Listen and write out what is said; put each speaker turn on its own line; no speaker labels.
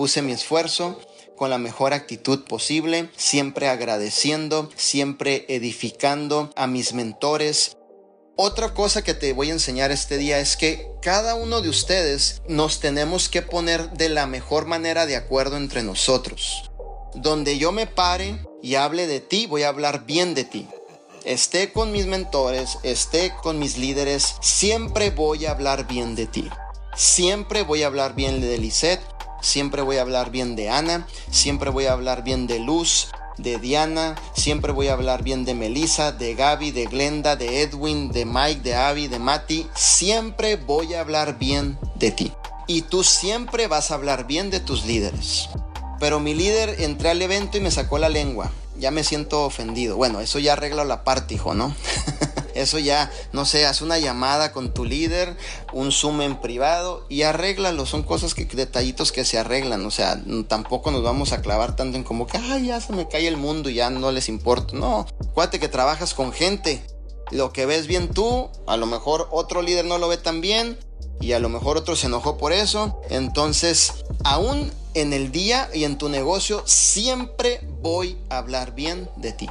puse mi esfuerzo con la mejor actitud posible, siempre agradeciendo, siempre edificando a mis mentores. Otra cosa que te voy a enseñar este día es que cada uno de ustedes nos tenemos que poner de la mejor manera de acuerdo entre nosotros. Donde yo me pare y hable de ti, voy a hablar bien de ti esté con mis mentores, esté con mis líderes, siempre voy a hablar bien de ti. Siempre voy a hablar bien de Lisette, siempre voy a hablar bien de Ana, siempre voy a hablar bien de Luz, de Diana, siempre voy a hablar bien de Melissa, de Gaby, de Glenda, de Edwin, de Mike, de Abby, de Mati. Siempre voy a hablar bien de ti. Y tú siempre vas a hablar bien de tus líderes. Pero mi líder entré al evento y me sacó la lengua ya me siento ofendido. Bueno, eso ya arregla la parte, hijo, ¿no? eso ya, no sé, haz una llamada con tu líder, un Zoom en privado y arréglalo. Son cosas que, detallitos que se arreglan. O sea, tampoco nos vamos a clavar tanto en como que, ay, ya se me cae el mundo y ya no les importa. No, acuérdate que trabajas con gente. Lo que ves bien tú, a lo mejor otro líder no lo ve tan bien y a lo mejor otro se enojó por eso. Entonces, aún en el día y en tu negocio siempre voy a hablar bien de ti.